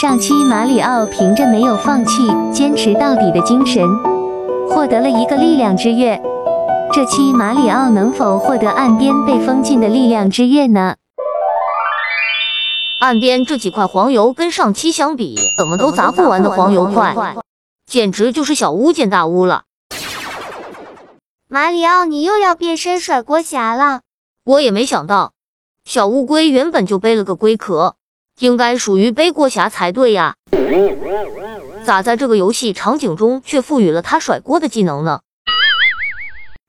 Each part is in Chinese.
上期马里奥凭着没有放弃、坚持到底的精神，获得了一个力量之月。这期马里奥能否获得岸边被封禁的力量之月呢？岸边这几块黄油跟上期相比，怎么都砸不完的黄油块，简直就是小巫见大巫了。马里奥，你又要变身甩锅侠了？我也没想到，小乌龟原本就背了个龟壳，应该属于背锅侠才对呀，咋在这个游戏场景中却赋予了他甩锅的技能呢？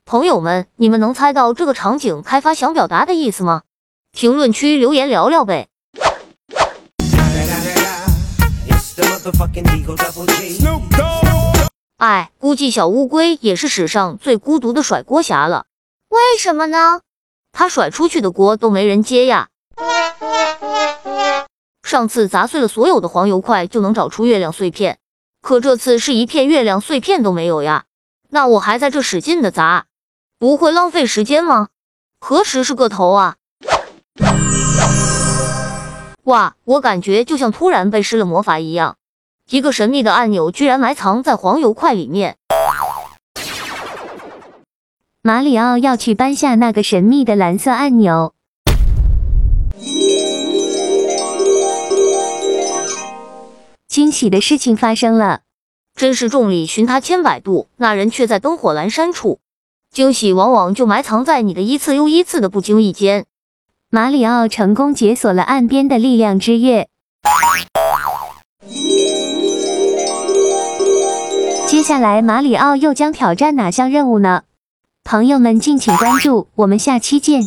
朋友们，你们能猜到这个场景开发想表达的意思吗？评论区留言聊聊呗。哎，估计小乌龟也是史上最孤独的甩锅侠了。为什么呢？他甩出去的锅都没人接呀。上次砸碎了所有的黄油块就能找出月亮碎片，可这次是一片月亮碎片都没有呀。那我还在这使劲的砸，不会浪费时间吗？何时是个头啊？哇，我感觉就像突然被施了魔法一样。一个神秘的按钮居然埋藏在黄油块里面。马里奥要去搬下那个神秘的蓝色按钮。惊喜的事情发生了，真是众里寻他千百度，那人却在灯火阑珊处。惊喜往往就埋藏在你的一次又一次的不经意间。马里奥成功解锁了岸边的力量之月。接下来，马里奥又将挑战哪项任务呢？朋友们敬请关注，我们下期见。